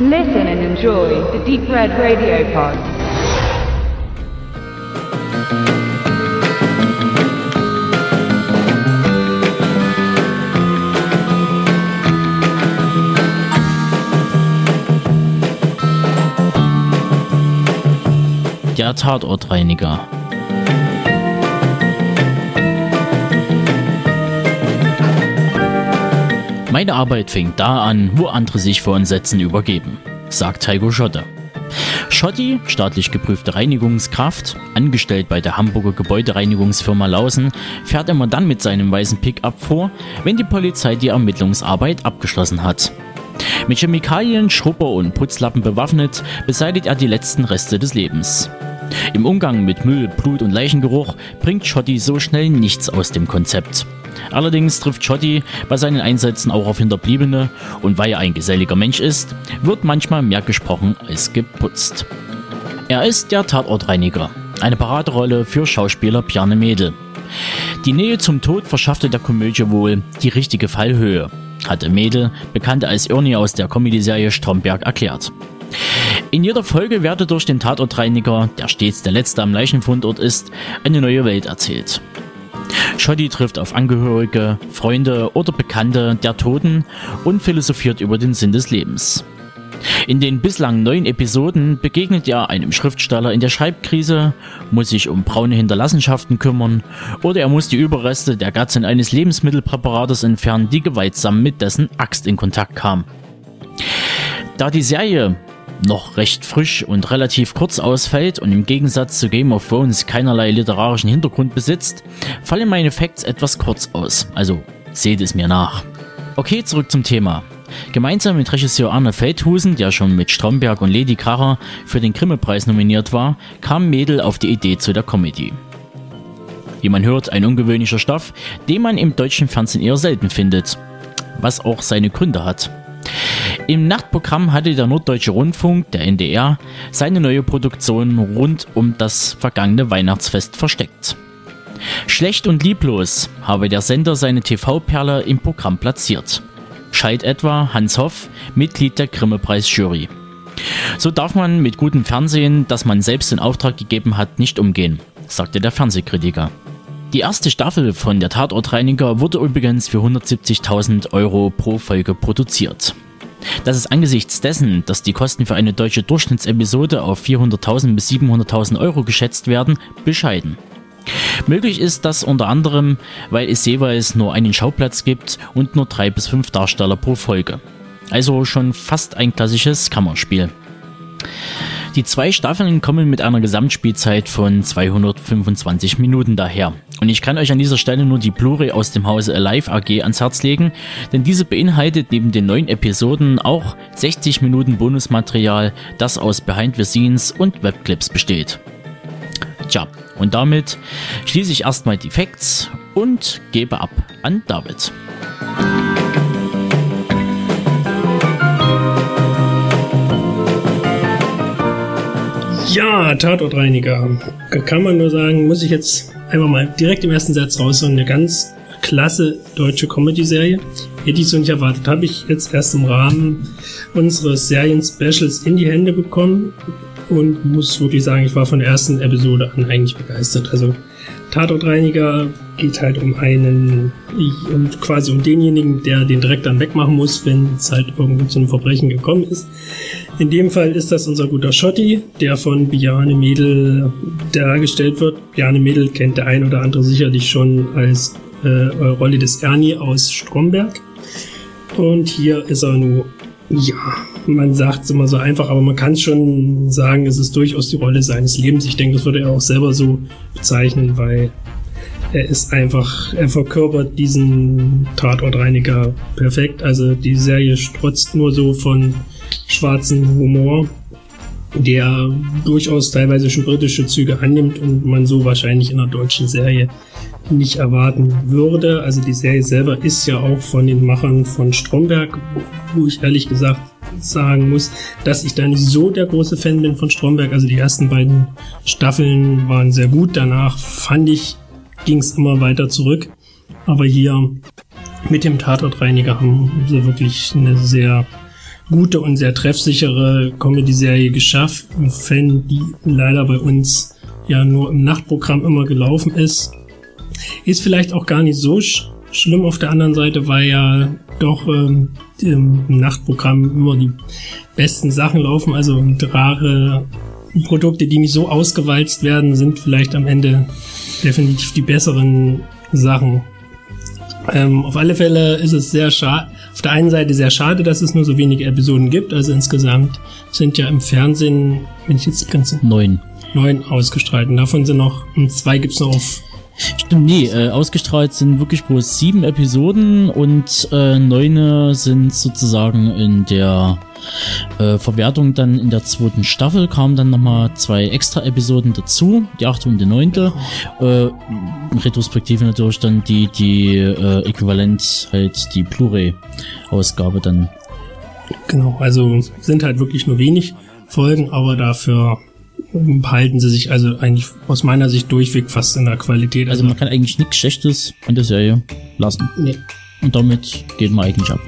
Listen and enjoy the Deep Red Radio Pod. Der Tatortreiniger. Meine Arbeit fängt da an, wo andere sich vor Entsetzen übergeben, sagt Heiko Schotte. Schotti, staatlich geprüfte Reinigungskraft, angestellt bei der Hamburger Gebäudereinigungsfirma Lausen, fährt immer dann mit seinem weißen Pickup vor, wenn die Polizei die Ermittlungsarbeit abgeschlossen hat. Mit Chemikalien, Schrubber und Putzlappen bewaffnet, beseitigt er die letzten Reste des Lebens. Im Umgang mit Müll, Blut und Leichengeruch bringt Schotti so schnell nichts aus dem Konzept. Allerdings trifft Schotti bei seinen Einsätzen auch auf Hinterbliebene und weil er ein geselliger Mensch ist, wird manchmal mehr gesprochen als geputzt. Er ist der Tatortreiniger, eine Paraderolle für Schauspieler Bjarne Mädel. Die Nähe zum Tod verschaffte der Komödie wohl die richtige Fallhöhe, hatte Mädel, bekannt als Ernie aus der Comedy-Serie Stromberg, erklärt. In jeder Folge werde durch den Tatortreiniger, der stets der letzte am Leichenfundort ist, eine neue Welt erzählt. Schotti trifft auf Angehörige, Freunde oder Bekannte der Toten und philosophiert über den Sinn des Lebens. In den bislang neun Episoden begegnet er einem Schriftsteller in der Schreibkrise, muss sich um braune Hinterlassenschaften kümmern oder er muss die Überreste der Gattin eines Lebensmittelpräparators entfernen, die gewaltsam mit dessen Axt in Kontakt kam. Da die Serie noch recht frisch und relativ kurz ausfällt und im Gegensatz zu Game of Thrones keinerlei literarischen Hintergrund besitzt, fallen meine Facts etwas kurz aus, also seht es mir nach. Okay, zurück zum Thema. Gemeinsam mit Regisseur Arne Feldhusen, der schon mit Stromberg und Lady Kracher für den Grimme-Preis nominiert war, kam Mädel auf die Idee zu der Comedy. Wie man hört, ein ungewöhnlicher Stoff, den man im deutschen Fernsehen eher selten findet, was auch seine Gründe hat. Im Nachtprogramm hatte der Norddeutsche Rundfunk, der NDR, seine neue Produktion rund um das vergangene Weihnachtsfest versteckt. Schlecht und lieblos habe der Sender seine TV-Perle im Programm platziert. Scheit etwa Hans Hoff, Mitglied der Grimme-Preis-Jury. So darf man mit gutem Fernsehen, das man selbst in Auftrag gegeben hat, nicht umgehen, sagte der Fernsehkritiker. Die erste Staffel von der Tatortreiniger wurde übrigens für 170.000 Euro pro Folge produziert. Das ist angesichts dessen, dass die Kosten für eine deutsche Durchschnittsepisode auf 400.000 bis 700.000 Euro geschätzt werden, bescheiden. Möglich ist das unter anderem, weil es jeweils nur einen Schauplatz gibt und nur drei bis fünf Darsteller pro Folge. Also schon fast ein klassisches Kammerspiel. Die zwei Staffeln kommen mit einer Gesamtspielzeit von 225 Minuten daher. Und ich kann euch an dieser Stelle nur die Blu-ray aus dem Hause Alive AG ans Herz legen, denn diese beinhaltet neben den neun Episoden auch 60 Minuten Bonusmaterial, das aus Behind the Scenes und Webclips besteht. Tja, und damit schließe ich erstmal die Facts und gebe ab an David. Ja, Tatortreiniger. Kann man nur sagen, muss ich jetzt einfach mal direkt im ersten Satz raus. So eine ganz klasse deutsche Comedy-Serie. Hätte ich so nicht erwartet. Habe ich jetzt erst im Rahmen unseres Serien-Specials in die Hände bekommen und muss wirklich sagen, ich war von der ersten Episode an eigentlich begeistert. Also Tatortreiniger geht halt um einen, quasi um denjenigen, der den Dreck dann wegmachen muss, wenn es halt irgendwo zu einem Verbrechen gekommen ist. In dem Fall ist das unser guter Schotti, der von Biane Mädel dargestellt wird. Biane Mädel kennt der ein oder andere sicherlich schon als äh, Rolle des Ernie aus Stromberg. Und hier ist er nur, ja, man sagt es immer so einfach, aber man kann schon sagen, es ist durchaus die Rolle seines Lebens. Ich denke, das würde er auch selber so bezeichnen, weil er ist einfach, er verkörpert diesen Tatortreiniger perfekt. Also die Serie strotzt nur so von schwarzen Humor, der durchaus teilweise schon britische Züge annimmt und man so wahrscheinlich in einer deutschen Serie nicht erwarten würde. Also die Serie selber ist ja auch von den Machern von Stromberg, wo ich ehrlich gesagt sagen muss, dass ich da nicht so der große Fan bin von Stromberg. Also die ersten beiden Staffeln waren sehr gut. Danach fand ich, ging es immer weiter zurück. Aber hier mit dem Tatortreiniger haben sie wirklich eine sehr gute und sehr treffsichere Comedy-Serie geschafft. Ein Fan, die leider bei uns ja nur im Nachtprogramm immer gelaufen ist. Ist vielleicht auch gar nicht so sch schlimm auf der anderen Seite, weil ja doch ähm, im Nachtprogramm immer die besten Sachen laufen. Also rare Produkte, die nicht so ausgewalzt werden, sind vielleicht am Ende definitiv die besseren Sachen. Ähm, auf alle Fälle ist es sehr schade, auf der einen Seite sehr schade, dass es nur so wenige Episoden gibt. Also insgesamt sind ja im Fernsehen, wenn ich jetzt ganz Neun. neun ausgestrahlt. Und davon sind noch, zwei gibt's noch auf Stimmt, nee, äh, ausgestrahlt sind wirklich bloß sieben Episoden und äh, neune sind sozusagen in der äh, Verwertung dann in der zweiten Staffel kamen dann nochmal zwei extra Episoden dazu, die achte und die neunte. Äh, Retrospektive natürlich dann die, die äh, Äquivalent halt die Blu-ray-Ausgabe dann. Genau, also sind halt wirklich nur wenig Folgen, aber dafür behalten sie sich also eigentlich aus meiner Sicht durchweg fast in der Qualität. Also man kann eigentlich nichts Schlechtes an der Serie lassen. nee. Und damit geht man eigentlich ab.